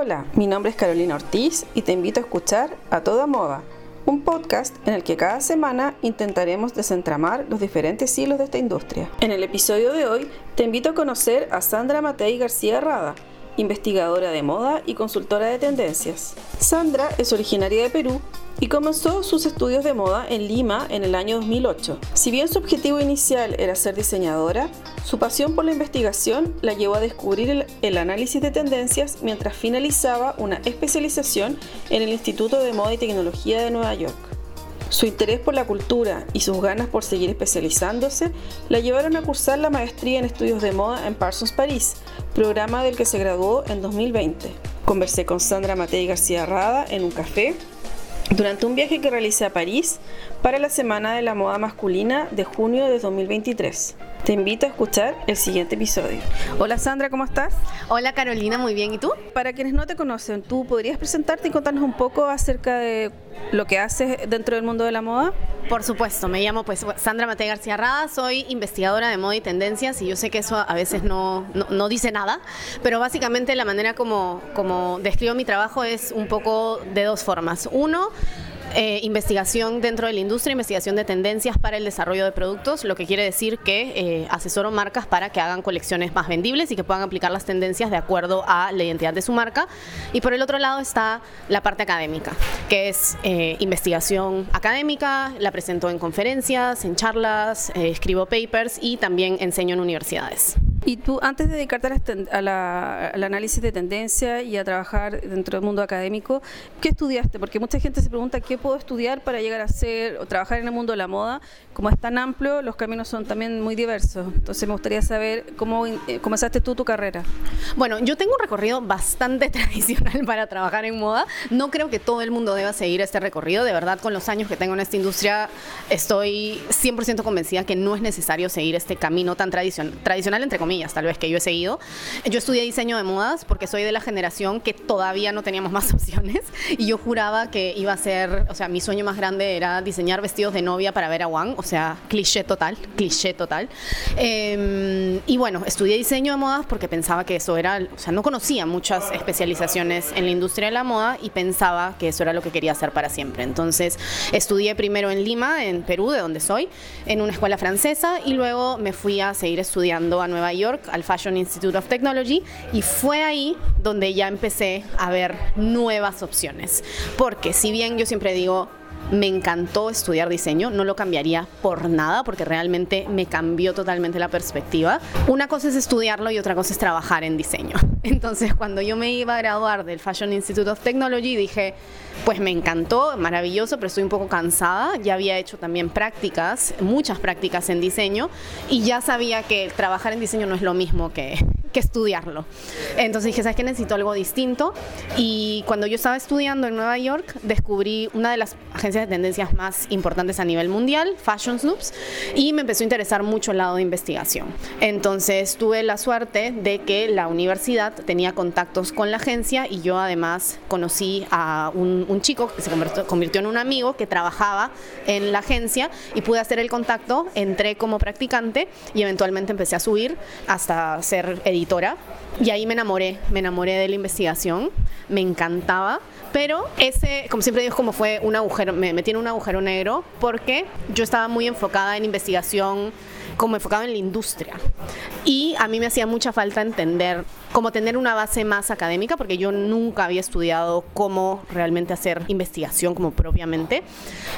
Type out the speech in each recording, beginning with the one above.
Hola, mi nombre es Carolina Ortiz y te invito a escuchar A Toda Moda, un podcast en el que cada semana intentaremos desentramar los diferentes hilos de esta industria. En el episodio de hoy te invito a conocer a Sandra Matei García Rada, investigadora de moda y consultora de tendencias. Sandra es originaria de Perú y comenzó sus estudios de moda en Lima en el año 2008. Si bien su objetivo inicial era ser diseñadora, su pasión por la investigación la llevó a descubrir el, el, análisis de tendencias mientras finalizaba una especialización en el Instituto de Moda y Tecnología de Nueva York. Su interés por la cultura y sus ganas por seguir especializándose la llevaron a cursar la maestría en estudios de moda en Parsons París, programa del que se graduó en 2020. Conversé con Sandra Matei García Rada en un café durante un viaje que realicé a París para la Semana de la Moda Masculina de junio de 2023. Te invito a escuchar el siguiente episodio. Hola Sandra, ¿cómo estás? Hola Carolina, muy bien. ¿Y tú? Para quienes no te conocen, ¿tú podrías presentarte y contarnos un poco acerca de lo que haces dentro del mundo de la moda? Por supuesto, me llamo pues Sandra Mate García Rada, soy investigadora de moda y tendencias y yo sé que eso a veces no, no, no dice nada, pero básicamente la manera como, como describo mi trabajo es un poco de dos formas. Uno, eh, investigación dentro de la industria, investigación de tendencias para el desarrollo de productos, lo que quiere decir que eh, asesoro marcas para que hagan colecciones más vendibles y que puedan aplicar las tendencias de acuerdo a la identidad de su marca. Y por el otro lado está la parte académica, que es eh, investigación académica, la presento en conferencias, en charlas, escribo papers y también enseño en universidades. Y tú, antes de dedicarte a la, al análisis de tendencia y a trabajar dentro del mundo académico, ¿qué estudiaste? Porque mucha gente se pregunta qué puedo estudiar para llegar a ser o trabajar en el mundo de la moda. Como es tan amplio, los caminos son también muy diversos. Entonces me gustaría saber cómo eh, comenzaste tú tu carrera. Bueno, yo tengo un recorrido bastante tradicional para trabajar en moda. No creo que todo el mundo deba seguir este recorrido. De verdad, con los años que tengo en esta industria, estoy 100% convencida que no es necesario seguir este camino tan tradicion tradicional, entre comillas tal vez que yo he seguido. Yo estudié diseño de modas porque soy de la generación que todavía no teníamos más opciones y yo juraba que iba a ser, o sea, mi sueño más grande era diseñar vestidos de novia para ver a Juan, o sea, cliché total, cliché total. Eh, y bueno, estudié diseño de modas porque pensaba que eso era, o sea, no conocía muchas especializaciones en la industria de la moda y pensaba que eso era lo que quería hacer para siempre. Entonces, estudié primero en Lima, en Perú, de donde soy, en una escuela francesa y luego me fui a seguir estudiando a Nueva York York, al Fashion Institute of Technology, y fue ahí donde ya empecé a ver nuevas opciones. Porque si bien yo siempre digo, me encantó estudiar diseño, no lo cambiaría por nada porque realmente me cambió totalmente la perspectiva. Una cosa es estudiarlo y otra cosa es trabajar en diseño. Entonces, cuando yo me iba a graduar del Fashion Institute of Technology, dije, pues me encantó, maravilloso, pero estoy un poco cansada. Ya había hecho también prácticas, muchas prácticas en diseño y ya sabía que trabajar en diseño no es lo mismo que, que estudiarlo. Entonces dije, ¿sabes qué? Necesito algo distinto. Y cuando yo estaba estudiando en Nueva York, descubrí una de las agencias de tendencias más importantes a nivel mundial, Fashion Snoops, y me empezó a interesar mucho el lado de investigación. Entonces tuve la suerte de que la universidad tenía contactos con la agencia y yo además conocí a un, chico que se convirtió, en un amigo que trabajaba en la agencia y pude hacer el contacto, entré como practicante y eventualmente empecé a subir hasta ser y ahí me enamoré, me enamoré de la investigación, me encantaba, pero ese, como siempre digo, como fue un agujero, me metí en un agujero negro porque yo estaba muy enfocada en investigación, como enfocada en la industria. Y a mí me hacía mucha falta entender, como tener una base más académica, porque yo nunca había estudiado cómo realmente hacer investigación como propiamente.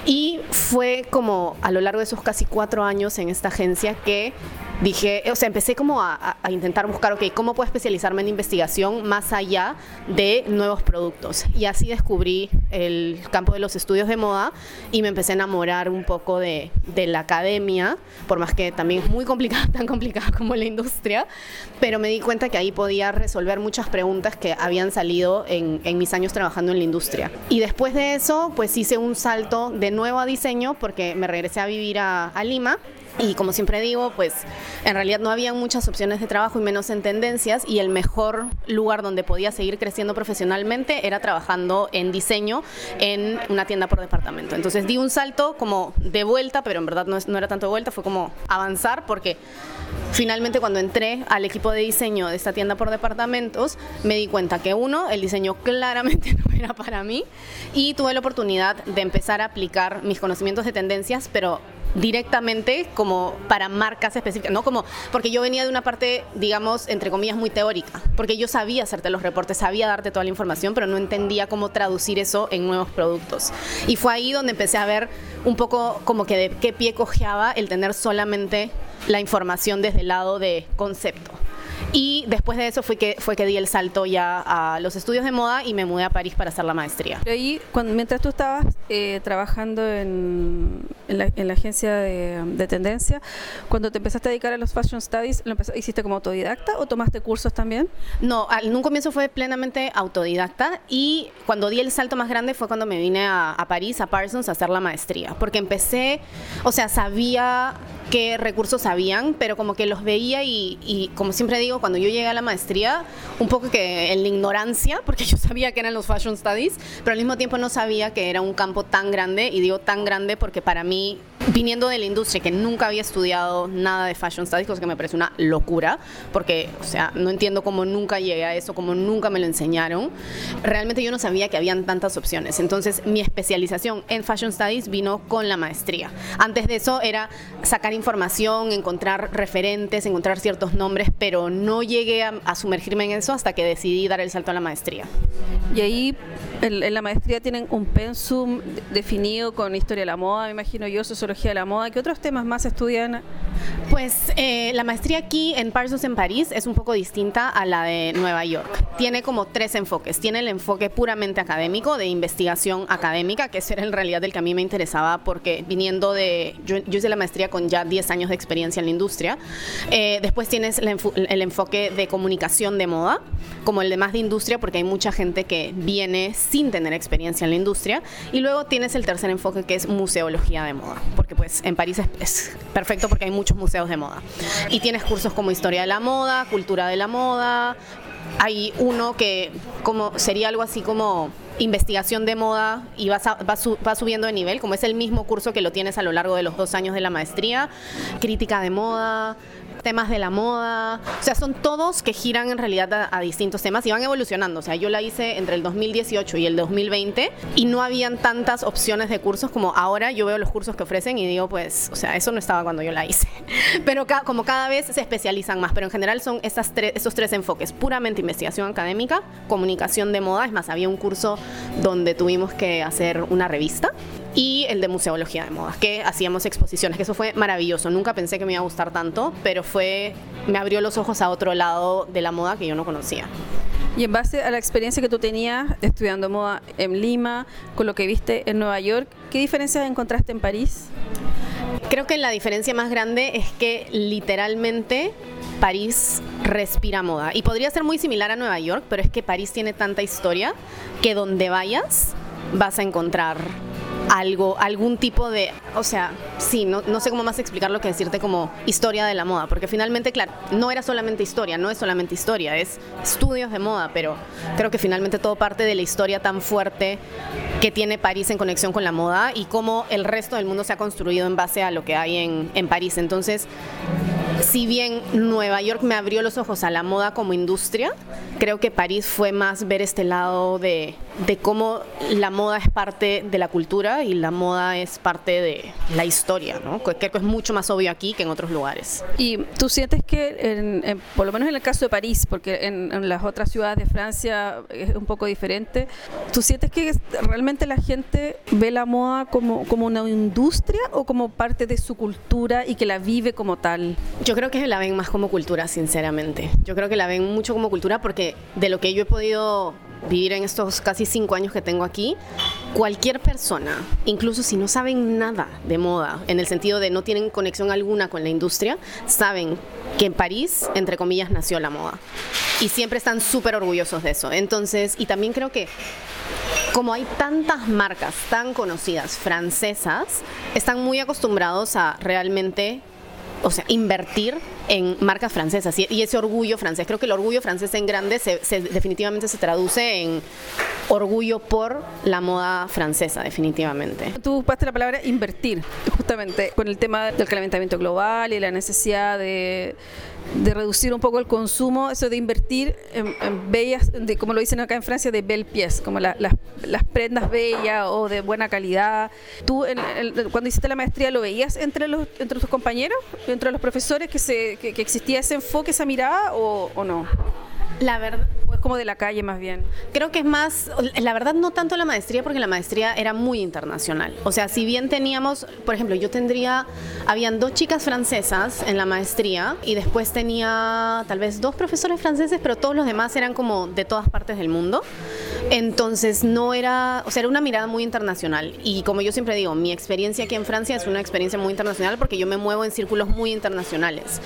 Y fue como a lo largo de esos casi cuatro años en esta agencia que dije, o sea, empecé como a, a, intentar buscar, ok, ¿cómo puedo especializarme en investigación más allá de nuevos productos? Y así descubrí el campo de los estudios de moda y me empecé a enamorar un poco de, de la academia, por más que también es muy complicada, tan complicada como la industria, pero me di cuenta que ahí podía resolver muchas preguntas que habían salido en, mis años trabajando en la industria. Y después de eso, pues hice un salto de nuevo a diseño porque me regresé a vivir a Lima Y como siempre digo, pues en realidad no había muchas opciones de trabajo y menos en tendencias y el mejor lugar donde podía seguir creciendo profesionalmente era trabajando en diseño en una tienda por departamento. Entonces di un salto como de vuelta, pero en verdad no, no era tanto de vuelta, fue como avanzar porque finalmente cuando entré al equipo de diseño de esta tienda por departamentos me di cuenta que uno, el diseño claramente no era para mí y tuve la oportunidad de empezar a aplicar mis conocimientos de tendencias, pero directamente como para marcas específicas, no como porque yo venía de una parte, digamos, entre comillas, muy teórica, porque yo sabía hacerte los reportes, sabía darte toda la información, pero no entendía cómo traducir eso en nuevos productos. Y fue ahí donde empecé a ver un poco como que de qué pie cojeaba el tener solamente la información desde el lado de concepto. Y después de eso fue que, fue que di el salto ya a los estudios de moda y me mudé a París para hacer la maestría. Pero ahí, cuando, mientras tú estabas eh, trabajando en, en, la, en, la, agencia de, de, tendencia, cuando te empezaste a dedicar a los Fashion Studies, ¿lo ¿hiciste como autodidacta o tomaste cursos también? No, en un comienzo fue plenamente autodidacta y cuando di el salto más grande fue cuando me vine a, a París, a Parsons, a hacer la maestría. Porque empecé, o sea, sabía qué recursos habían, pero como que los veía y, y, como siempre digo, cuando yo llegué a la maestría, un poco que en la ignorancia, porque yo sabía que eran los Fashion Studies, pero al mismo tiempo no sabía que era un campo tan grande, y digo tan grande porque para mí viniendo de la industria que nunca había estudiado nada de fashion studies, cosa que me parece una locura, porque, o sea, no entiendo cómo nunca llegué a eso, cómo nunca me lo enseñaron. Realmente yo no sabía que habían tantas opciones. Entonces, mi especialización en fashion studies vino con la maestría. Antes de eso era sacar información, encontrar referentes, encontrar ciertos nombres, pero no llegué a, a sumergirme en eso hasta que decidí dar el salto a la maestría. Y ahí en, en la maestría tienen un pensum definido con historia de la moda, me imagino yo, sociología de la moda. ¿Qué otros temas más estudian? Pues eh, la maestría aquí en Parsons en París es un poco distinta a la de Nueva York. Tiene como tres enfoques. Tiene el enfoque puramente académico, de investigación académica, que ese era en realidad el que a mí me interesaba porque viniendo de... Yo, yo hice la maestría con ya 10 años de experiencia en la industria. Eh, después tienes el, el enfoque de comunicación de moda, como el de más de industria, porque hay mucha gente que viene sin tener experiencia en la industria. Y luego tienes el tercer enfoque que es museología de moda, porque pues en París es, perfecto porque hay muchos museos de moda. Y tienes cursos como historia de la moda, cultura de la moda. Hay uno que como sería algo así como investigación de moda y vas, a, vas, su, vas, subiendo de nivel, como es el mismo curso que lo tienes a lo largo de los dos años de la maestría, crítica de moda, temas de la moda, o sea, son todos que giran en realidad a, a, distintos temas y van evolucionando. O sea, yo la hice entre el 2018 y el 2020 y no habían tantas opciones de cursos como ahora yo veo los cursos que ofrecen y digo, pues, o sea, eso no estaba cuando yo la hice. Pero ca como cada vez se especializan más, pero en general son esas tres, esos tres enfoques, puramente investigación académica, comunicación de moda, es más, había un curso donde tuvimos que hacer una revista y el de museología de moda, que hacíamos exposiciones, que eso fue maravilloso. Nunca pensé que me iba a gustar tanto, pero fue me abrió los ojos a otro lado de la moda que yo no conocía. Y en base a la experiencia que tú tenías estudiando moda en Lima, con lo que viste en Nueva York, ¿qué diferencias encontraste en París? Creo que la diferencia más grande es que literalmente París respira moda. Y podría ser muy similar a Nueva York, pero es que París tiene tanta historia que donde vayas vas a encontrar algo, algún tipo de, o sea, sí, no, no, sé cómo más explicarlo que decirte como historia de la moda, porque finalmente, claro, no era solamente historia, no es solamente historia, es estudios de moda, pero creo que finalmente todo parte de la historia tan fuerte que tiene París en conexión con la moda y cómo el resto del mundo se ha construido en base a lo que hay en, en París. Entonces, si bien Nueva York me abrió los ojos a la moda como industria, creo que París fue más ver este lado de, cómo la moda es parte de la cultura y la moda es parte de la historia, ¿no? Que es mucho más obvio aquí que en otros lugares. ¿Y tú sientes que, por lo menos en el caso de París, porque en, las otras ciudades de Francia es un poco diferente, ¿tú sientes que realmente la gente ve la moda como, una industria o como parte de su cultura y que la vive como tal? Creo que la ven más como cultura, sinceramente. Yo creo que la ven mucho como cultura porque de lo que yo he podido vivir en estos casi cinco años que tengo aquí, cualquier persona, incluso si no saben nada de moda, en el sentido de no tienen conexión alguna con la industria, saben que en París, entre comillas, nació la moda. Y siempre están súper orgullosos de eso. Entonces, y también creo que como hay tantas marcas tan conocidas francesas, están muy acostumbrados a realmente o sea, invertir en marcas francesas y, ese orgullo francés. Creo que el orgullo francés en grande se, definitivamente se traduce en orgullo por la moda francesa, definitivamente. Tú ocupaste la palabra invertir, justamente con el tema del calentamiento global y la necesidad de reducir un poco el consumo, eso de invertir en, bellas, de, como lo dicen acá en Francia, de belle pièce, como las, prendas bellas o de buena calidad. ¿Tú cuando hiciste la maestría lo veías entre los entre tus compañeros, entre los profesores, que, se, que, existía ese enfoque, esa mirada o, o no? La verdad, es como de la calle más bien? Creo que es más, la verdad no tanto la maestría, porque la maestría era muy internacional. O sea, si bien teníamos, por ejemplo, yo tendría, habían dos chicas francesas en la maestría y después tenía tal vez dos profesores franceses, pero todos los demás eran como de todas partes del mundo. Entonces no era, o sea, era una mirada muy internacional. Y como yo siempre digo, mi experiencia aquí en Francia es una experiencia muy internacional porque yo me muevo en círculos muy internacionales.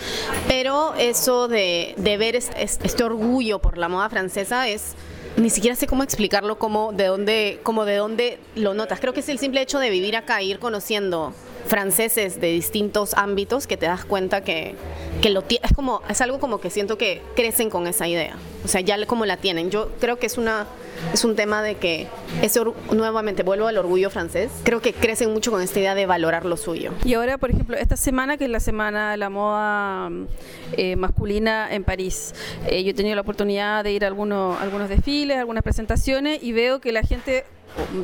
Pero eso de, de ver este orgullo por la moda francesa es ni siquiera sé cómo explicarlo, cómo, de dónde, cómo de dónde lo notas. Creo que es el simple hecho de vivir acá, ir conociendo franceses de distintos ámbitos que te das cuenta que, que es algo como que siento que crecen con esa idea. O sea ya como la tienen. Yo creo que es una es un tema de que ese nuevamente vuelvo al orgullo francés creo que crecen mucho con esta idea de valorar lo suyo. Y ahora por ejemplo esta semana que es la semana de la moda eh, masculina en París eh, yo he tenido la oportunidad de ir a algunos algunos desfiles algunas presentaciones y veo que la gente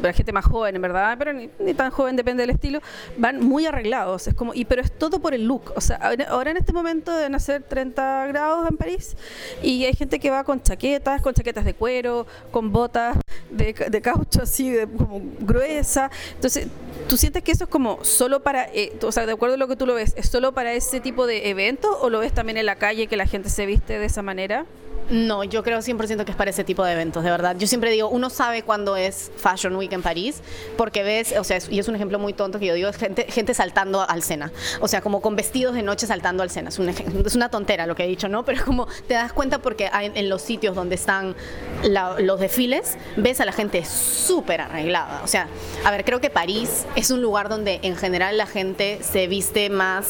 la gente más joven, en verdad, pero ni, tan joven, depende del estilo, van muy arreglados. Es como, y pero es todo por el look. O sea, ahora en este momento deben hacer 30 grados en París y hay gente que va con chaquetas, con chaquetas de cuero, con botas de, de caucho así, de, como gruesa. Entonces, ¿tú sientes que eso es como solo para, eh, o sea, de acuerdo a lo que tú lo ves, es solo para ese tipo de eventos o lo ves también en la calle que la gente se viste de esa manera? No, yo creo 100% que es para ese tipo de eventos, de verdad. Yo siempre digo, uno sabe cuándo es Fashion Week en París, porque ves, o sea, y es un ejemplo muy tonto que yo digo, es gente, gente saltando al Sena. O sea, como con vestidos de noche saltando al Sena. Es, es una tontera lo que he dicho, ¿no? Pero como te das cuenta porque en los sitios donde están los desfiles, ves a la gente súper arreglada. O sea, a ver, creo que París es un lugar donde en general la gente se viste más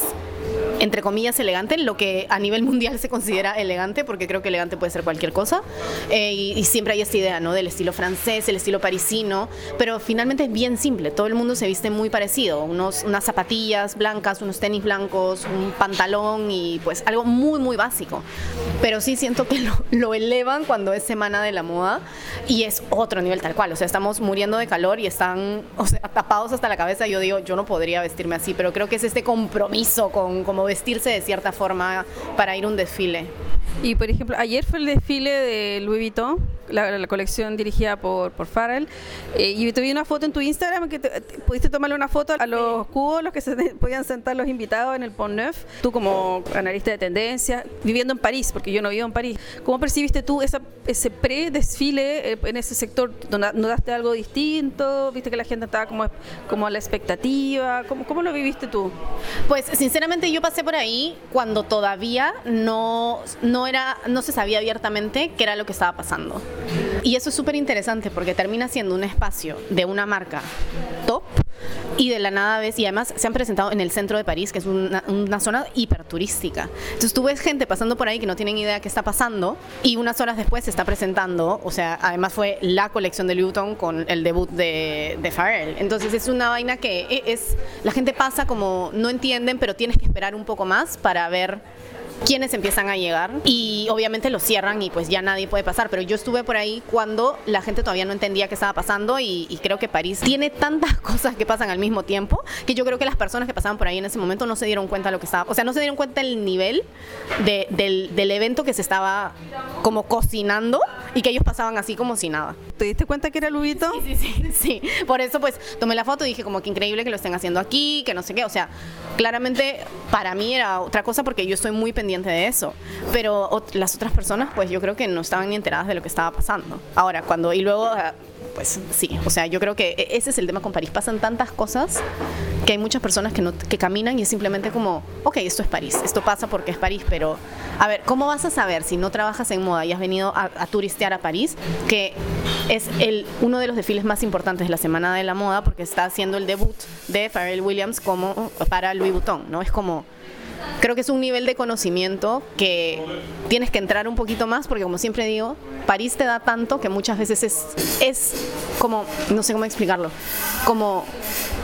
entre comillas, elegante, lo que a nivel mundial se considera elegante, porque creo que elegante puede ser cualquier cosa. Eh, y, siempre hay esta idea, ¿no? Del estilo francés, el estilo parisino, pero finalmente es bien simple. Todo el mundo se viste muy parecido. Unos, unas zapatillas blancas, unos tenis blancos, un pantalón y pues algo muy, muy básico. Pero sí siento que lo, lo elevan cuando es semana de la moda y es otro nivel tal cual. O sea, estamos muriendo de calor y están o sea, tapados hasta la cabeza. Yo digo, yo no podría vestirme así, pero creo que es este compromiso con como vestirse de cierta forma para ir a un desfile. Y por ejemplo, ayer fue el desfile de Louis Vuitton, la, colección dirigida por, por Farrell, eh, y te vi una foto en tu Instagram que pudiste tomarle una foto a los cubos, los que se podían sentar los invitados en el Pont Neuf. Tú como analista de tendencia, viviendo en París, porque yo no vivo en París, ¿cómo percibiste tú esa, ese pre-desfile eh, en ese sector? ¿Notaste algo distinto? ¿Viste que la gente estaba como, como a la expectativa? ¿Cómo, ¿Cómo lo viviste tú? Pues sinceramente yo pasé por ahí cuando todavía no, no, era, no se sabía abiertamente qué era lo que estaba pasando. Y eso es súper interesante porque termina siendo un espacio de una marca top y de la nada ves, y además se han presentado en el centro de París, que es una, una zona hiperturística. Entonces tú ves gente pasando por ahí que no tienen idea qué está pasando y unas horas después se está presentando, o sea, además fue la colección de Louis con el debut de, de Pharrell. Entonces es una vaina que e, es, la gente pasa como no entienden, pero tienes que esperar un poco más para ver quienes empiezan a llegar y obviamente lo cierran y pues ya nadie puede pasar. Pero yo estuve por ahí cuando la gente todavía no entendía qué estaba pasando y, creo que París tiene tantas cosas que pasan al mismo tiempo que yo creo que las personas que pasaban por ahí en ese momento no se dieron cuenta de lo que estaba, o sea, no se dieron cuenta del nivel del, del evento que se estaba como cocinando y que ellos pasaban así como si nada. ¿Te diste cuenta que era Lubito? Sí, sí, sí, sí. Por eso pues tomé la foto y dije como que increíble que lo estén haciendo aquí, que no sé qué. O sea, claramente para mí era otra cosa porque yo estoy muy pendiente de eso. Pero las otras personas pues yo creo que no estaban ni enteradas de lo que estaba pasando. Ahora, cuando y luego pues sí, o sea, yo creo que e, ese es el tema con París. Pasan tantas cosas que hay muchas personas que, no, que caminan y es simplemente como, ok, esto es París, esto pasa porque es París, pero a ver, ¿cómo vas a saber si no trabajas en moda y has venido a, turistear a París que es el, uno de los desfiles más importantes de la Semana de la Moda porque está haciendo el debut de Pharrell Williams como para Louis Vuitton, ¿no? Es como creo que es un nivel de conocimiento que tienes que entrar un poquito más porque como siempre digo, París te da tanto que muchas veces es, es como, no sé cómo explicarlo, como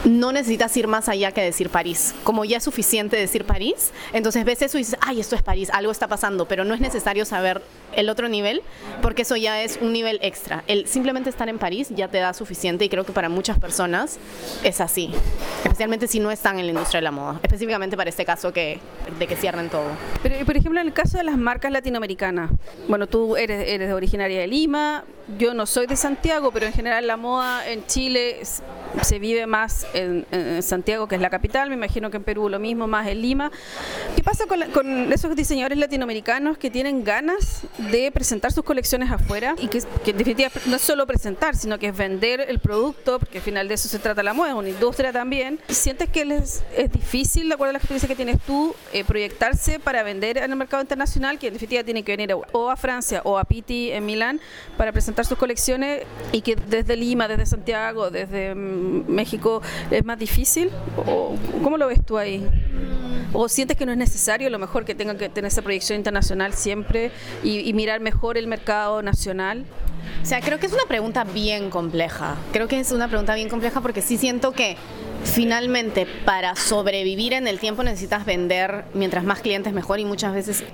no necesitas ir más allá que decir París. Como ya es suficiente decir París, entonces ves eso y dices, ay, esto es París, algo está pasando, pero no es necesario saber el otro nivel, porque eso ya es un nivel extra. El simplemente estar en París ya te da suficiente y creo que para muchas personas es así, especialmente si no están en la industria de la moda, específicamente para este caso que, de que cierren todo. Pero, por ejemplo, en el caso de las marcas latinoamericanas, bueno, tú eres, eres originaria de Lima, yo no soy de Santiago, pero en general la moda en Chile se vive más en, Santiago, que es la capital, me imagino que en Perú lo mismo, más en Lima. ¿Qué pasa con, esos diseñadores latinoamericanos que tienen ganas de presentar sus colecciones afuera y que, en definitiva no es solo presentar, sino que es vender el producto, porque al final de eso se trata la moda, es una industria también? ¿Sientes que les es difícil, de acuerdo a la experiencia que tienes tú, eh, proyectarse para vender en el mercado internacional, que en definitiva tiene que venir o a Francia o a Pitti en Milán para presentar sus colecciones y que desde Lima, desde Santiago, desde México es más difícil? ¿O ¿Cómo lo ves tú ahí? ¿O sientes que no es necesario a lo mejor que tengan que tener esa proyección internacional siempre y, mirar mejor el mercado nacional? O sea, creo que es una pregunta bien compleja. Creo que es una pregunta bien compleja porque sí siento que finalmente para sobrevivir en el tiempo necesitas vender mientras más clientes mejor y muchas veces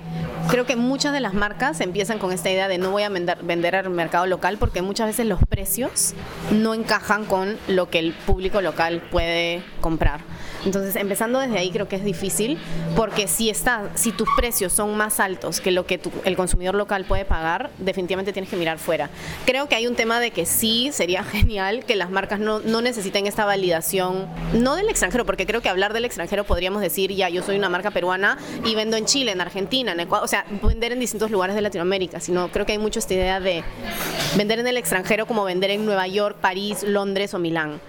creo que muchas de las marcas empiezan con esta idea de no voy a vender, vender al mercado local porque muchas veces los precios no encajan con lo que el público local puede comprar. Entonces, empezando desde ahí creo que es difícil porque si está, si tus precios son más altos que lo que el consumidor local puede pagar, definitivamente tienes que mirar fuera. Creo que hay un tema de que sí sería genial que las marcas no, no necesiten esta validación, no del extranjero, porque creo que hablar del extranjero podríamos decir, ya, yo soy una marca peruana y vendo en Chile, en Argentina, en Ecuador, o sea, vender en distintos lugares de Latinoamérica, sino creo que hay mucho esta idea de vender en el extranjero como vender en Nueva York, París, Londres o Milán.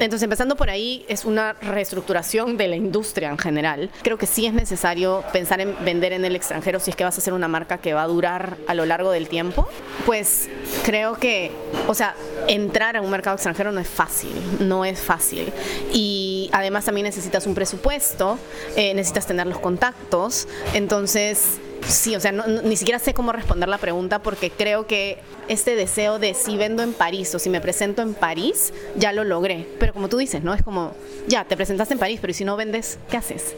Entonces, empezando por ahí, es una reestructuración de la industria en general. Creo que sí es necesario pensar en vender en el extranjero si es que vas a hacer una marca que va a durar a lo largo del tiempo. Pues creo que, o sea, entrar a un mercado extranjero no es fácil, no es fácil. Y además también necesitas un presupuesto, eh, necesitas tener los contactos. Entonces, Sí, o sea, ni siquiera sé cómo responder la pregunta porque creo que este deseo de si vendo en París o si me presento en París, ya lo logré. Pero como tú dices, ¿no? Es como, ya, te presentaste en París, pero si no vendes, ¿qué haces?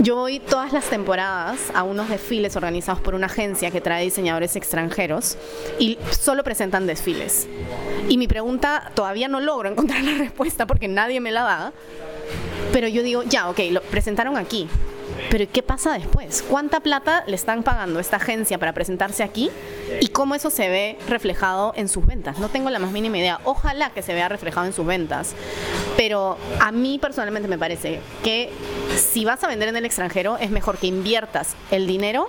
Yo voy todas las temporadas a unos desfiles organizados por una agencia que trae diseñadores extranjeros y solo presentan desfiles. Y mi pregunta, todavía no logro encontrar la respuesta porque nadie me la da. Pero yo digo, ya, ok, lo presentaron aquí pero ¿qué pasa después? ¿Cuánta plata le están pagando esta agencia para presentarse aquí? ¿Y cómo eso se ve reflejado en sus ventas? No tengo la más mínima idea. Ojalá que se vea reflejado en sus ventas. Pero a mí personalmente me parece que si vas a vender en el extranjero es mejor que inviertas el dinero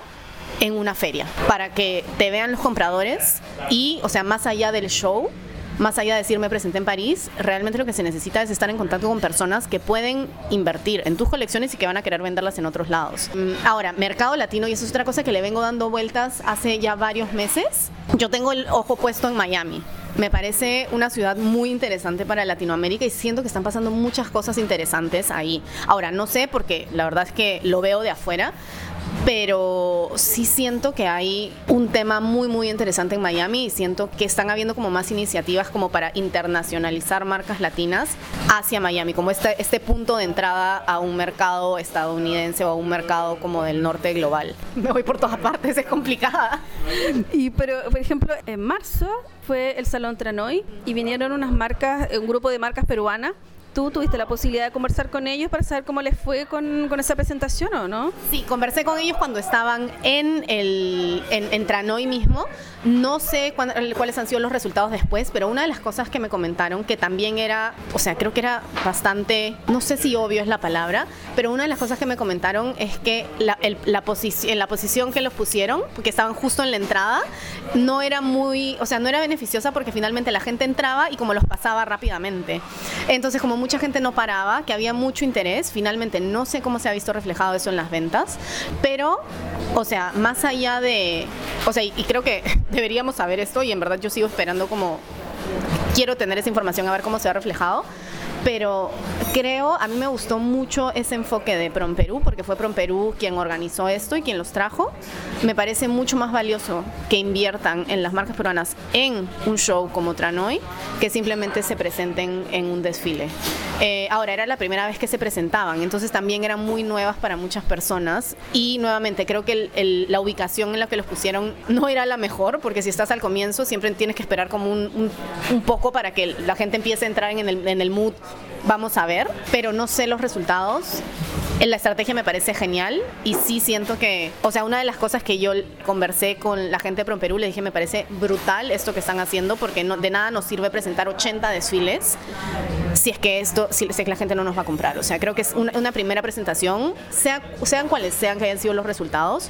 en una feria para que te vean los compradores y, o sea, más allá del show, más allá de decir me presenté en París, realmente lo que se necesita es estar en contacto con personas que pueden invertir en tus colecciones y que van a querer venderlas en otros lados. Mm, ahora, mercado latino, y eso es otra cosa que le vengo dando vueltas hace ya varios meses, yo tengo el ojo puesto en Miami. Me parece una ciudad muy interesante para Latinoamérica y siento que están pasando muchas cosas interesantes ahí. Ahora, no sé porque la verdad es que lo veo de afuera, pero sí siento que hay un tema muy muy interesante en Miami y siento que están habiendo como más iniciativas como para internacionalizar marcas latinas hacia Miami, como este, este punto de entrada a un mercado estadounidense o a un mercado como del norte global. Me voy por todas partes, es complicada. Y pero por ejemplo, en marzo fue el Salón Tranoy y vinieron unas marcas, un grupo de marcas peruanas ¿Tú tuviste la posibilidad de conversar con ellos para saber cómo les fue con, con esa presentación o no? Sí, conversé con ellos cuando estaban en, el, en, Tranoy mismo. No sé cuáles han sido los resultados después, pero una de las cosas que me comentaron que también era, o sea, creo que era bastante, no sé si obvio es la palabra, pero una de las cosas que me comentaron es que la, el, la en la posición que los pusieron, porque estaban justo en la entrada, no era muy, o sea, no era beneficiosa porque finalmente la gente entraba y como los pasaba rápidamente. Entonces, como mucha gente no paraba, que había mucho interés. Finalmente no sé cómo se ha visto reflejado eso en las ventas, pero, o sea, más allá de, o sea, y, creo que deberíamos saber esto y en verdad yo sigo esperando como, quiero tener esa información a ver cómo se ha reflejado pero creo, a mí me gustó mucho ese enfoque de Prom Perú, porque fue Prom Perú quien organizó esto y quien los trajo. Me parece mucho más valioso que inviertan en las marcas peruanas en un show como Tranoy que simplemente se presenten en un desfile. Eh, ahora, era la primera vez que se presentaban, entonces también eran muy nuevas para muchas personas y nuevamente creo que la ubicación en la que los pusieron no era la mejor, porque si estás al comienzo siempre tienes que esperar como un, un, poco para que la gente empiece a entrar en el, en el mood, vamos a ver, pero no sé los resultados la estrategia me parece genial y sí siento que, o sea, una de las cosas que yo conversé con la gente de Promperú, le dije, me parece brutal esto que están haciendo porque no, de nada nos sirve presentar 80 desfiles si es que esto, si, es que la gente no nos va a comprar. O sea, creo que es una, primera presentación, sea, sean cuales sean que hayan sido los resultados,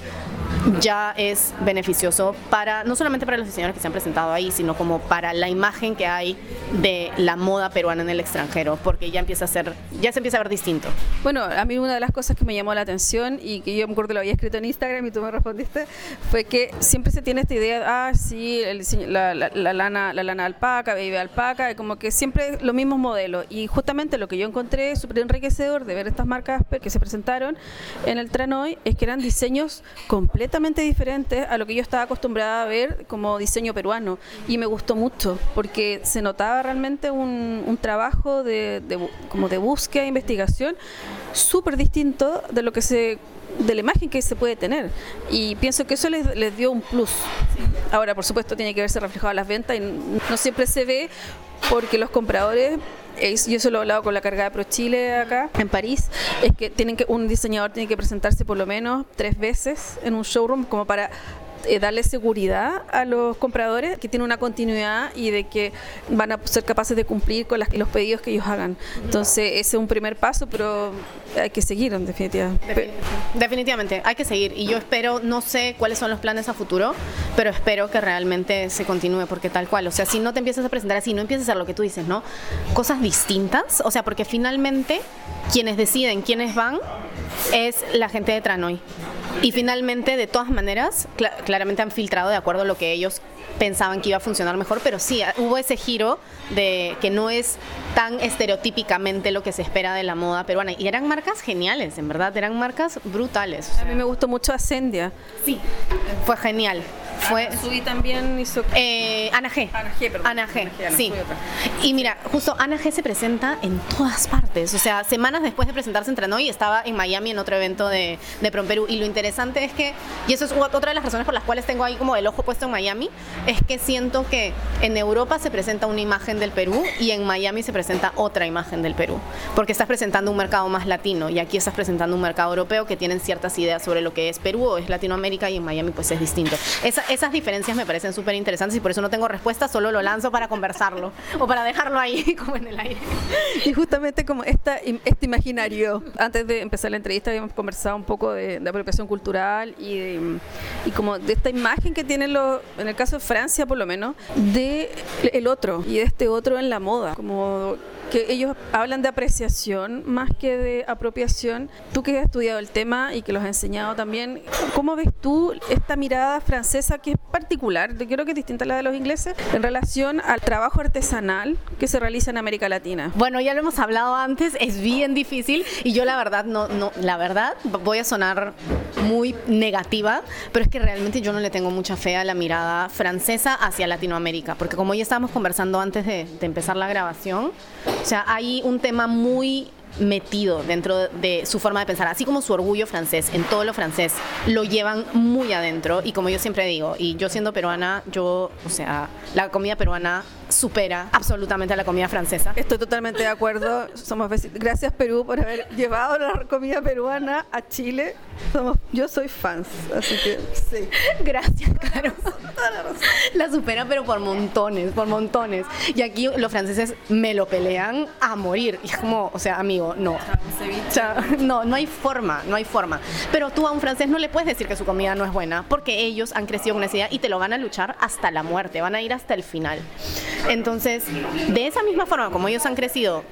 ya es beneficioso para, no solamente para los diseñadores que se han presentado ahí, sino como para la imagen que hay de la moda peruana en el extranjero, porque ya empieza a ser, ya se empieza a ver distinto. Bueno, a mí una de las cosas que me llamó la atención y que yo me acuerdo que lo había escrito en Instagram y tú me respondiste, fue que siempre se tiene esta idea, ah, sí, el la, la, lana, la lana alpaca, baby alpaca, como que siempre los mismos modelos. Y justamente lo que yo encontré súper enriquecedor de ver estas marcas que se presentaron en el Tranoy es que eran diseños completamente diferentes a lo que yo estaba acostumbrada a ver como diseño peruano y me gustó mucho porque se notaba realmente un, trabajo de, como de búsqueda e investigación súper distinto de lo que se de la imagen que se puede tener. Y pienso que eso les, les dio un plus. Ahora por supuesto tiene que verse reflejado en las ventas y no siempre se ve porque los compradores yo se lo he hablado con la carga de Pro Chile acá en París, es que tienen que un diseñador tiene que presentarse por lo menos tres veces en un showroom como para eh, darle seguridad a los compradores que tiene una continuidad y de que van a ser capaces de cumplir con los pedidos que ellos hagan. Entonces, ese es un primer paso, pero hay que seguir en definitiva. Definitivamente, hay que seguir. Y yo espero, no sé cuáles son los planes a futuro, pero espero que realmente se continúe, porque tal cual, o sea, si no te empiezas a presentar así, no empiezas a hacer lo que tú dices, ¿no? Cosas distintas, o sea, porque finalmente quienes deciden quiénes van es la gente de Tranoy. Y finalmente, de todas maneras, claramente han filtrado de acuerdo a lo que ellos pensaban que iba a funcionar mejor, pero sí, hubo ese giro de que no es tan estereotípicamente lo que se espera de la moda peruana. Y eran marcas geniales, en verdad, eran marcas brutales. a mí me gustó mucho Ascendia. Sí, fue genial. Fue, Subí también hizo... Eh, Ana G. Ana G, perdón. Ana G, sí. Y mira, justo Ana G se presenta en todas partes. O sea, semanas después de presentarse en Tranoy, estaba en Miami en otro evento de, de Prom Perú. Y lo interesante es que, y eso es otra de las razones por las cuales tengo ahí como el ojo puesto en Miami, es que siento que en Europa se presenta una imagen del Perú y en Miami se presenta otra imagen del Perú. Porque estás presentando un mercado más latino y aquí estás presentando un mercado europeo que tienen ciertas ideas sobre lo que es Perú o es Latinoamérica y en Miami pues es distinto. Esa, esas diferencias me parecen súper interesantes y por eso no tengo respuesta, solo lo lanzo para conversarlo o para dejarlo ahí como en el aire. Y justamente como esta, este imaginario, antes de empezar la entrevista habíamos conversado un poco de, apropiación cultural y, y como de esta imagen que tienen los, en el caso de Francia por lo menos, de el otro y de este otro en la moda, como que ellos hablan de apreciación más que de apropiación. Tú que has estudiado el tema y que los has enseñado también, ¿cómo ves tú esta mirada francesa que es particular, creo que es distinta a la de los ingleses, en relación al trabajo artesanal que se realiza en América Latina? Bueno, ya lo hemos hablado antes, es bien difícil y yo la verdad no, no, la verdad voy a sonar muy negativa, pero es que realmente yo no le tengo mucha fe a la mirada francesa hacia Latinoamérica, porque como ya estábamos conversando antes de, de empezar la grabación, o sea, hay un tema muy metido dentro de su forma de pensar, así como su orgullo francés, en todo lo francés, lo llevan muy adentro y como yo siempre digo, y yo siendo peruana, yo, o sea, la comida peruana supera absolutamente a la comida francesa. Estoy totalmente de acuerdo. Somos Gracias Perú por haber llevado la comida peruana a Chile. Somos, yo soy fans, así que sí. Gracias, Caro. La supera, pero por montones, por montones. Y aquí los franceses me lo pelean a morir. Y es como, o sea, amigo, no. no, no hay forma, no hay forma. Pero tú a un francés no le puedes decir que su comida no es buena, porque ellos han crecido con esa idea y te lo van a luchar hasta la muerte, van a ir hasta el final. Entonces, de esa misma forma como ellos han crecido,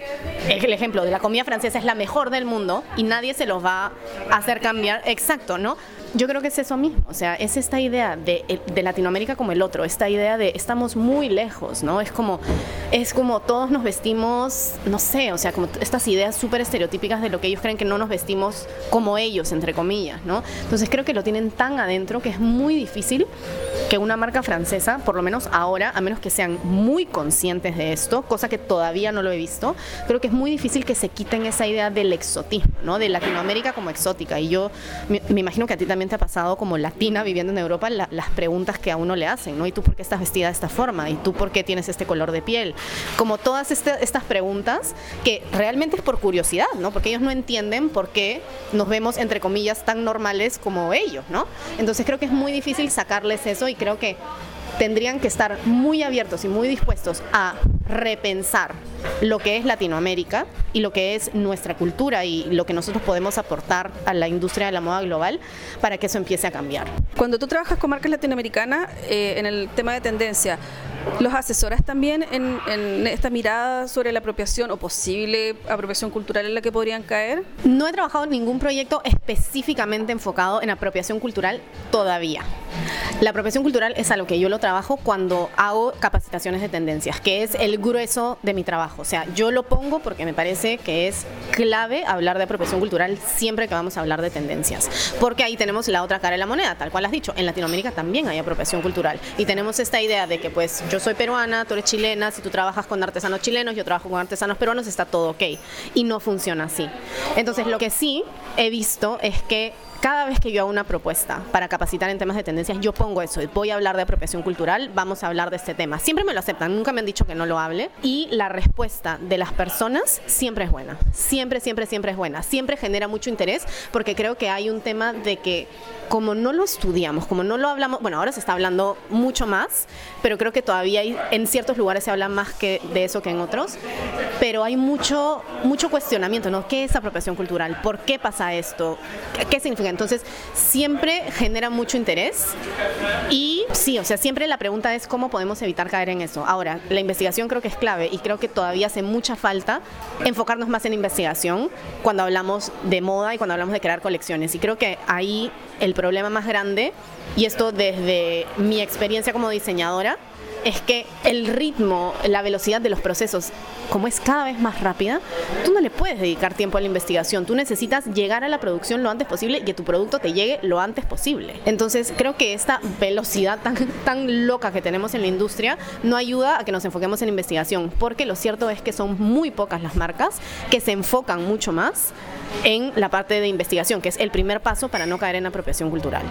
el ejemplo de la comida francesa es la mejor del mundo y nadie se los va a hacer cambiar, exacto, ¿no? Yo creo que es eso mismo, o sea, es esta idea de, de, Latinoamérica como el otro, esta idea de estamos muy lejos, ¿no? Es como, es como todos nos vestimos, no sé, o sea, como estas ideas súper estereotípicas de lo que ellos creen que no nos vestimos como ellos, entre comillas, ¿no? Entonces creo que lo tienen tan adentro que es muy difícil que una marca francesa, por lo menos ahora, a menos que sean muy conscientes de esto, cosa que todavía no lo he visto, creo que es muy difícil que se quiten esa idea del exotismo, ¿no? De Latinoamérica como exótica. Y yo me, imagino que a ti también te ha pasado como latina viviendo en Europa las preguntas que a uno le hacen, ¿no? ¿Y tú por qué estás vestida de esta forma? ¿Y tú por qué tienes este color de piel? Como todas este, estas preguntas que realmente es por curiosidad, ¿no? Porque ellos no entienden por qué nos vemos, entre comillas, tan normales como ellos, ¿no? Entonces creo que es muy difícil sacarles eso y creo que tendrían que estar muy abiertos y muy dispuestos a repensar lo que es Latinoamérica y lo que es nuestra cultura y lo que nosotros podemos aportar a la industria de la moda global para que eso empiece a cambiar. Cuando tú trabajas con marcas latinoamericanas eh, en el tema de tendencia, ¿Los asesoras también en, esta mirada sobre la apropiación o posible apropiación cultural en la que podrían caer? No he trabajado en ningún proyecto específicamente enfocado en apropiación cultural todavía. La apropiación cultural es algo que yo lo trabajo cuando hago capacitaciones de tendencias, que es el grueso de mi trabajo. O sea, yo lo pongo porque me parece que es clave hablar de apropiación cultural siempre que vamos a hablar de tendencias. Porque ahí tenemos la otra cara de la moneda, tal cual has dicho. En Latinoamérica también hay apropiación cultural. Y tenemos esta idea de que pues yo soy peruana, tú eres chilena, si tú trabajas con artesanos chilenos, yo trabajo con artesanos peruanos, está todo ok. Y no funciona así. Entonces, lo que sí he visto es que cada vez que yo hago una propuesta para capacitar en temas de tendencias, yo pongo eso, voy a hablar de apropiación cultural, vamos a hablar de este tema. Siempre me lo aceptan, nunca me han dicho que no lo hable y la respuesta de las personas siempre es buena, siempre, siempre, siempre es buena, siempre genera mucho interés porque creo que hay un tema de que como no lo estudiamos, como no lo hablamos, bueno, ahora se está hablando mucho más, pero creo que todavía hay, en ciertos lugares se habla más que de eso que en otros, pero hay mucho, mucho cuestionamiento, ¿no? ¿Qué es apropiación cultural? ¿Por qué pasa esto? ¿Qué significa? Entonces, siempre genera mucho interés y sí, o sea, siempre la pregunta es cómo podemos evitar caer en eso. Ahora, la investigación creo que es clave y creo que todavía hace mucha falta enfocarnos más en investigación cuando hablamos de moda y cuando hablamos de crear colecciones. Y creo que ahí el problema más grande, y esto desde mi experiencia como diseñadora, es que el ritmo, la velocidad de los procesos, como es cada vez más rápida, tú no le puedes dedicar tiempo a la investigación. Tú necesitas llegar a la producción lo antes posible y que tu producto te llegue lo antes posible. Entonces, creo que esta velocidad tan, tan loca que tenemos en la industria no ayuda a que nos enfoquemos en investigación, porque lo cierto es que son muy pocas las marcas que se enfocan mucho más en la parte de investigación, que es el primer paso para no caer en apropiación cultural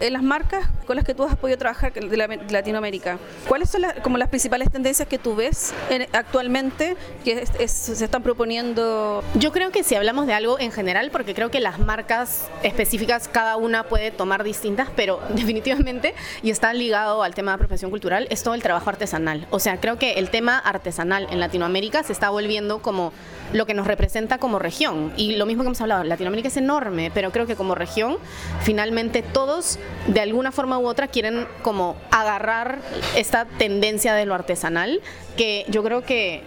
en las marcas con las que tú has podido trabajar de, Latinoamérica, ¿cuáles son las, como las principales tendencias que tú ves actualmente que se están proponiendo? Yo creo que si hablamos de algo en general, porque creo que las marcas específicas cada una puede tomar distintas, pero definitivamente, y está ligado al tema de profesión cultural, es todo el trabajo artesanal. O sea, creo que el tema artesanal en Latinoamérica se está volviendo como lo que nos representa como región. Y lo mismo que hemos hablado, Latinoamérica es enorme, pero creo que como región, finalmente todos de alguna forma u otra quieren como agarrar esta tendencia de lo artesanal, que yo creo que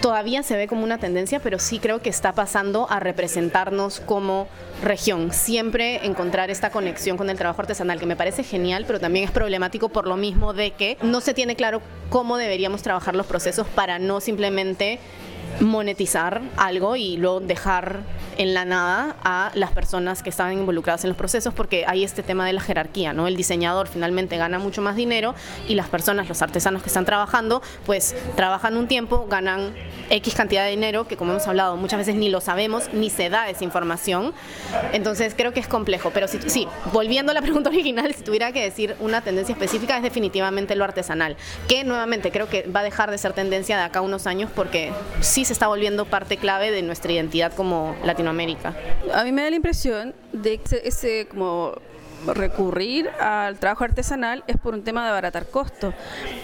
todavía se ve como una tendencia, pero sí creo que está pasando a representarnos como región. Siempre encontrar esta conexión con el trabajo artesanal, que me parece genial, pero también es problemático por lo mismo de que no se tiene claro cómo deberíamos trabajar los procesos para no simplemente monetizar algo y luego dejar en la nada a las personas que estaban involucradas en los procesos porque hay este tema de la jerarquía, ¿no? El diseñador finalmente gana mucho más dinero y las personas, los artesanos que están trabajando, pues trabajan un tiempo, ganan X cantidad de dinero que como hemos hablado muchas veces ni lo sabemos ni se da esa información. Entonces creo que es complejo, pero si, sí, volviendo a la pregunta original, si tuviera que decir una tendencia específica es definitivamente lo artesanal, que nuevamente creo que va a dejar de ser tendencia de acá unos años porque sí se está volviendo parte clave de nuestra identidad como Latinoamérica. A mí me da la impresión de que ese como recurrir al trabajo artesanal es por un tema de abaratar costos,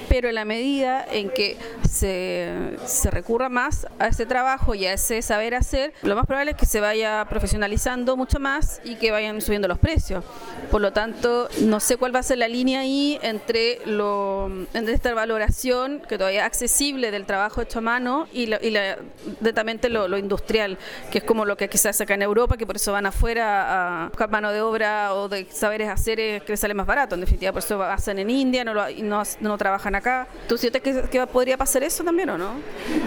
pero en la medida en que se, recurra más a ese trabajo y a ese saber hacer, lo más probable es que se vaya profesionalizando mucho más y que vayan subiendo los precios. Por lo tanto, no sé cuál va a ser la línea ahí entre, esta valoración que todavía es accesible del trabajo hecho a mano y, la, lo, industrial, que es como lo que quizás acá en Europa, que por eso van afuera a buscar mano de obra o de saberes hacer que les sale más barato, en definitiva, por eso hacen en India, no, no, no, trabajan acá. ¿Tú sientes que, que, podría pasar eso también o no?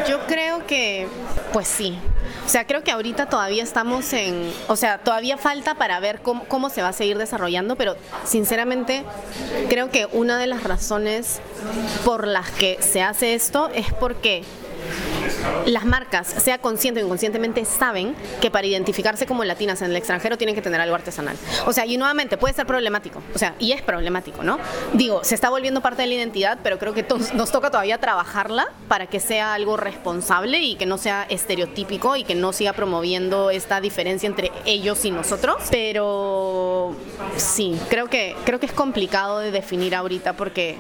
Yo creo que, pues sí. O sea, creo que ahorita todavía estamos en, o sea, todavía falta para ver cómo, cómo se va a seguir desarrollando, pero sinceramente creo que una de las razones por las que se hace esto es porque las marcas, sea consciente o inconscientemente, saben que para identificarse como latinas en el extranjero tienen que tener algo artesanal. O sea, y nuevamente puede ser problemático, o sea, y es problemático, ¿no? Digo, se está volviendo parte de la identidad, pero creo que nos toca todavía trabajarla para que sea algo responsable y que no sea estereotípico y que no siga promoviendo esta diferencia entre ellos y nosotros. Pero sí, creo que, creo que es complicado de definir ahorita porque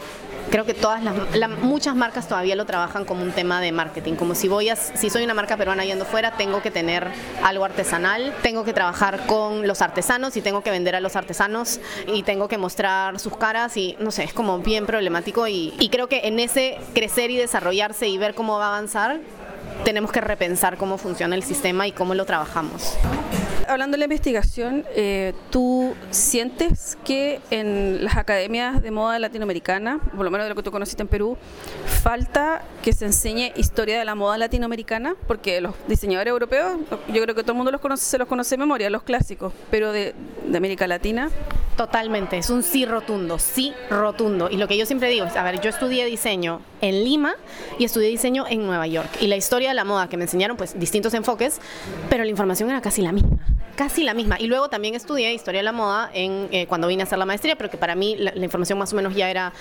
creo que todas las, muchas marcas todavía lo trabajan como un tema de marketing, como si voy a, si soy una marca peruana yendo fuera, tengo que tener algo artesanal, tengo que trabajar con los artesanos y tengo que vender a los artesanos y tengo que mostrar sus caras y no sé, es como bien problemático y creo que en ese crecer y desarrollarse y ver cómo va a avanzar, tenemos que repensar cómo funciona el sistema y cómo lo trabajamos hablando de la investigación, eh, ¿tú sientes que en las academias de moda latinoamericana, por lo menos de lo que tú conociste en Perú, falta que se enseñe historia de la moda latinoamericana? Porque los diseñadores europeos, yo creo que todo el mundo los conoce, se los conoce de memoria, los clásicos, pero de, de América Latina. Totalmente, es un sí rotundo, sí rotundo. Y lo que yo siempre digo es, a ver, yo estudié diseño en Lima y estudié diseño en Nueva York. Y la historia de la moda que me enseñaron, pues distintos enfoques, pero la información era casi la misma casi la misma. Y luego también estudié historia de la moda en, eh, cuando vine a hacer la maestría, pero que para mí la, información más o menos ya era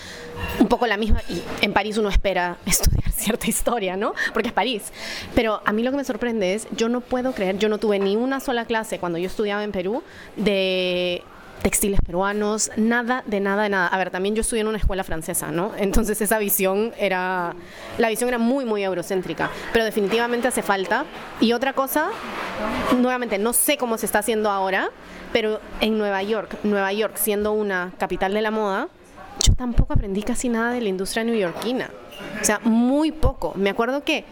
un poco la misma. Y en París uno espera estudiar cierta historia, ¿no? Porque es París. Pero a mí lo que me sorprende es, yo no puedo creer, yo no tuve ni una sola clase cuando yo estudiaba en Perú de textiles peruanos, nada de nada de nada. A ver, también yo estudié en una escuela francesa, ¿no? Entonces esa visión era, la visión era muy, muy eurocéntrica, pero definitivamente hace falta. Y otra cosa, nuevamente, no sé cómo se está haciendo ahora, pero en Nueva York, Nueva York siendo una capital de la moda, yo tampoco aprendí casi nada de la industria neoyorquina. O sea, muy poco. Me acuerdo que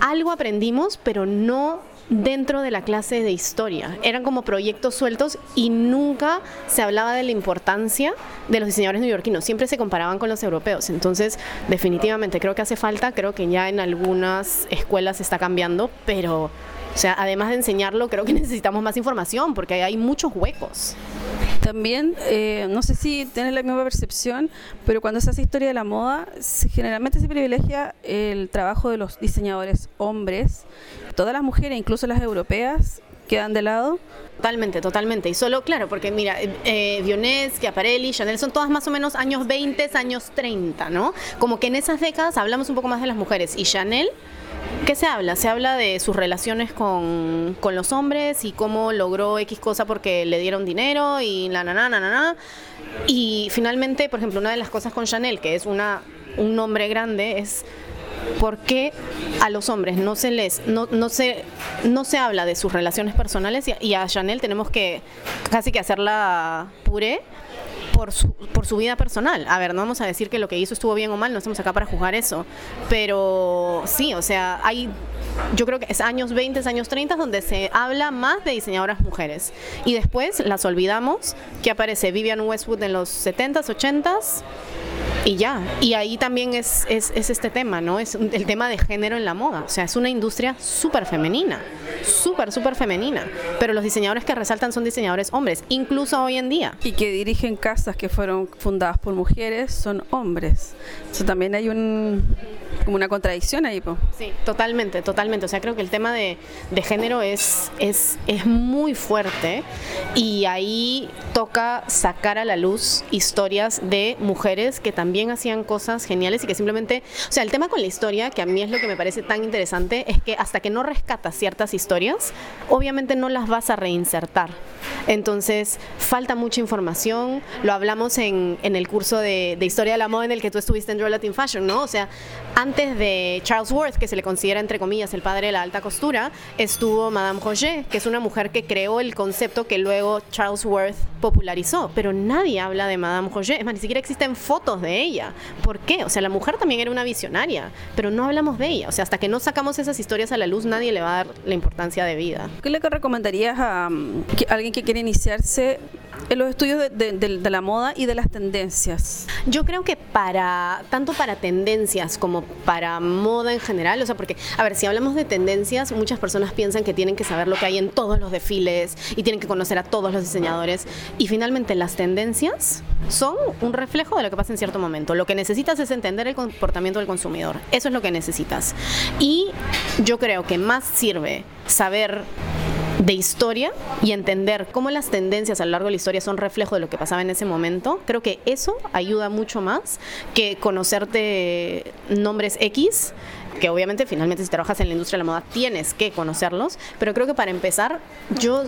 algo aprendimos, pero no dentro de la clase de historia. Eran como proyectos sueltos y nunca se hablaba de la importancia de los diseñadores neoyorquinos. Siempre se comparaban con los europeos. Entonces, definitivamente creo que hace falta, creo que ya en algunas escuelas está cambiando, pero, o sea, además de enseñarlo, creo que necesitamos más información porque hay muchos huecos. También, eh, no sé si tienes la misma percepción, pero cuando se hace historia de la moda, generalmente se privilegia el trabajo de los diseñadores hombres. Todas las mujeres, incluso las europeas, quedan de lado. Totalmente, totalmente. Y solo, claro, porque mira, eh, eh Dionés, Schiaparelli, Chanel son todas más o menos años 20, años 30, ¿no? Como que en esas décadas hablamos un poco más de las mujeres. Y Chanel ¿Qué se habla? Se habla de sus relaciones con, los hombres y cómo logró X cosa porque le dieron dinero y la na. Y finalmente, por ejemplo, una de las cosas con Chanel, que es una, un nombre grande, es por qué a los hombres no se les no, no se no se habla de sus relaciones personales y, y a Chanel tenemos que casi que hacerla puré por su, por su vida personal. A ver, no vamos a decir que lo que hizo estuvo bien o mal, no estamos acá para juzgar eso. Pero sí, o sea, hay yo creo que es años 20, años 30 donde se habla más de diseñadoras mujeres. Y después las olvidamos, que aparece Vivian Westwood en los 70s, 80s y ya. Y ahí también es, es, es, este tema, ¿no? Es el tema de género en la moda. O sea, es una industria súper femenina, súper, súper femenina. Pero los diseñadores que resaltan son diseñadores hombres, incluso hoy en día. Y que dirigen casas que fueron fundadas por mujeres son hombres. Eso también hay un, como una contradicción ahí, po. Sí, totalmente, totalmente. O sea, creo que el tema de, de género es, es, es muy fuerte y ahí toca sacar a la luz historias de mujeres que también hacían cosas geniales y que simplemente, o sea, el tema con la historia, que a mí es lo que me parece tan interesante, es que hasta que no rescatas ciertas historias, obviamente no las vas a reinsertar. Entonces, falta mucha información, lo hablamos en, el curso de, Historia de la Moda en el que tú estuviste en Royal Fashion, ¿no? O sea, antes de Charles Worth, que se le considera entre comillas el padre de la alta costura, estuvo Madame Roger, que es una mujer que creó el concepto que luego Charles Worth popularizó, pero nadie habla de Madame Roger, es más, ni siquiera existen fotos de ella ella. ¿Por qué? O sea, la mujer también era una visionaria, pero no hablamos de ella. O sea, hasta que no sacamos esas historias a la luz, nadie le va a dar la importancia de vida. ¿Qué le recomendarías a, mm, alguien que quiere iniciarse en los estudios de, la moda y de las tendencias? Yo creo que para, tanto para tendencias como para moda en general, o sea, porque, a ver, si hablamos de tendencias, muchas personas piensan que tienen que saber lo que hay en todos los desfiles y tienen que conocer a todos los diseñadores. Y finalmente las tendencias son un reflejo de lo que pasa en cierto momento. Lo que necesitas es entender el comportamiento del consumidor. Eso es lo que necesitas. Y yo creo que más sirve saber de historia y entender cómo las tendencias a lo largo de la historia son reflejo de lo que pasaba en ese momento, creo que eso ayuda mucho más que conocerte nombres X que obviamente finalmente si trabajas en la industria de la moda tienes que conocerlos, pero creo que para empezar yo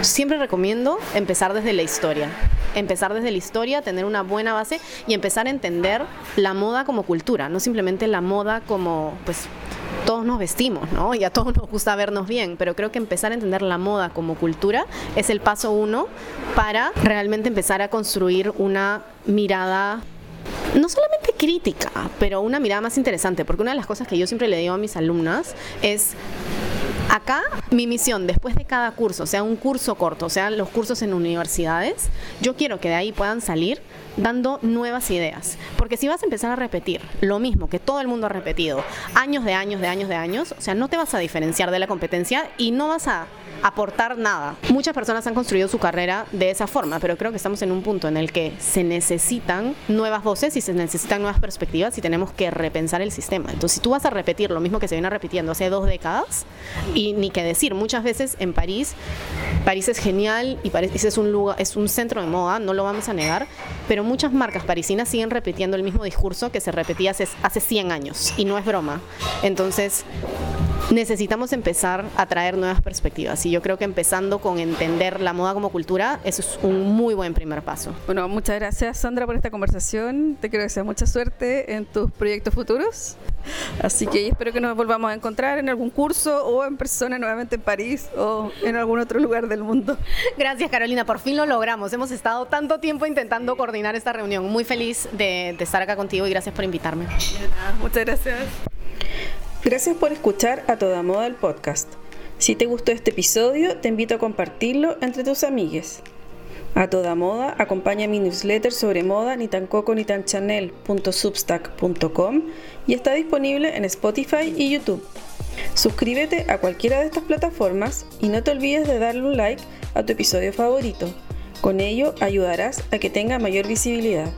siempre recomiendo empezar desde la historia, empezar desde la historia, tener una buena base y empezar a entender la moda como cultura, no simplemente la moda como pues todos nos vestimos, ¿no? Y a todos nos gusta vernos bien, pero creo que empezar a entender la moda como cultura es el paso uno para realmente empezar a construir una mirada no solamente crítica, pero una mirada más interesante, porque una de las cosas que yo siempre le digo a mis alumnas es Acá mi misión, después de cada curso, sea un curso corto, sea los cursos en universidades, yo quiero que de ahí puedan salir dando nuevas ideas. Porque si vas a empezar a repetir lo mismo que todo el mundo ha repetido, años de años de años de años, o sea, no te vas a diferenciar de la competencia y no vas a aportar nada. Muchas personas han construido su carrera de esa forma, pero creo que estamos en un punto en el que se necesitan nuevas voces y se necesitan nuevas perspectivas y tenemos que repensar el sistema. Entonces, si tú vas a repetir lo mismo que se viene repitiendo hace dos décadas, y ni que decir, muchas veces en París, París es genial y París es un lugar, es un centro de moda, no lo vamos a negar, pero muchas marcas parisinas siguen repitiendo el mismo discurso que se repetía hace, hace 100 años y no es broma. Entonces, necesitamos empezar a traer nuevas perspectivas. Y yo creo que empezando con entender la moda como cultura, eso es un muy buen primer paso. Bueno, muchas gracias Sandra por esta conversación. Te quiero desear mucha suerte en tus proyectos futuros. Así que espero que nos volvamos a encontrar en algún curso o en persona nuevamente en París o en algún otro lugar del mundo. Gracias Carolina, por fin lo logramos. Hemos estado tanto tiempo intentando coordinar esta reunión. Muy feliz de, de estar acá contigo y gracias por invitarme. muchas gracias. Gracias por escuchar a Toda Moda el podcast. Si te gustó este episodio, te invito a compartirlo entre tus amigues. A toda moda, acompaña mi newsletter sobre moda ni tan coco ni tan chanel.substack.com y está disponible en Spotify y YouTube. Suscríbete a cualquiera de estas plataformas y no te olvides de darle un like a tu episodio favorito. Con ello ayudarás a que tenga mayor visibilidad.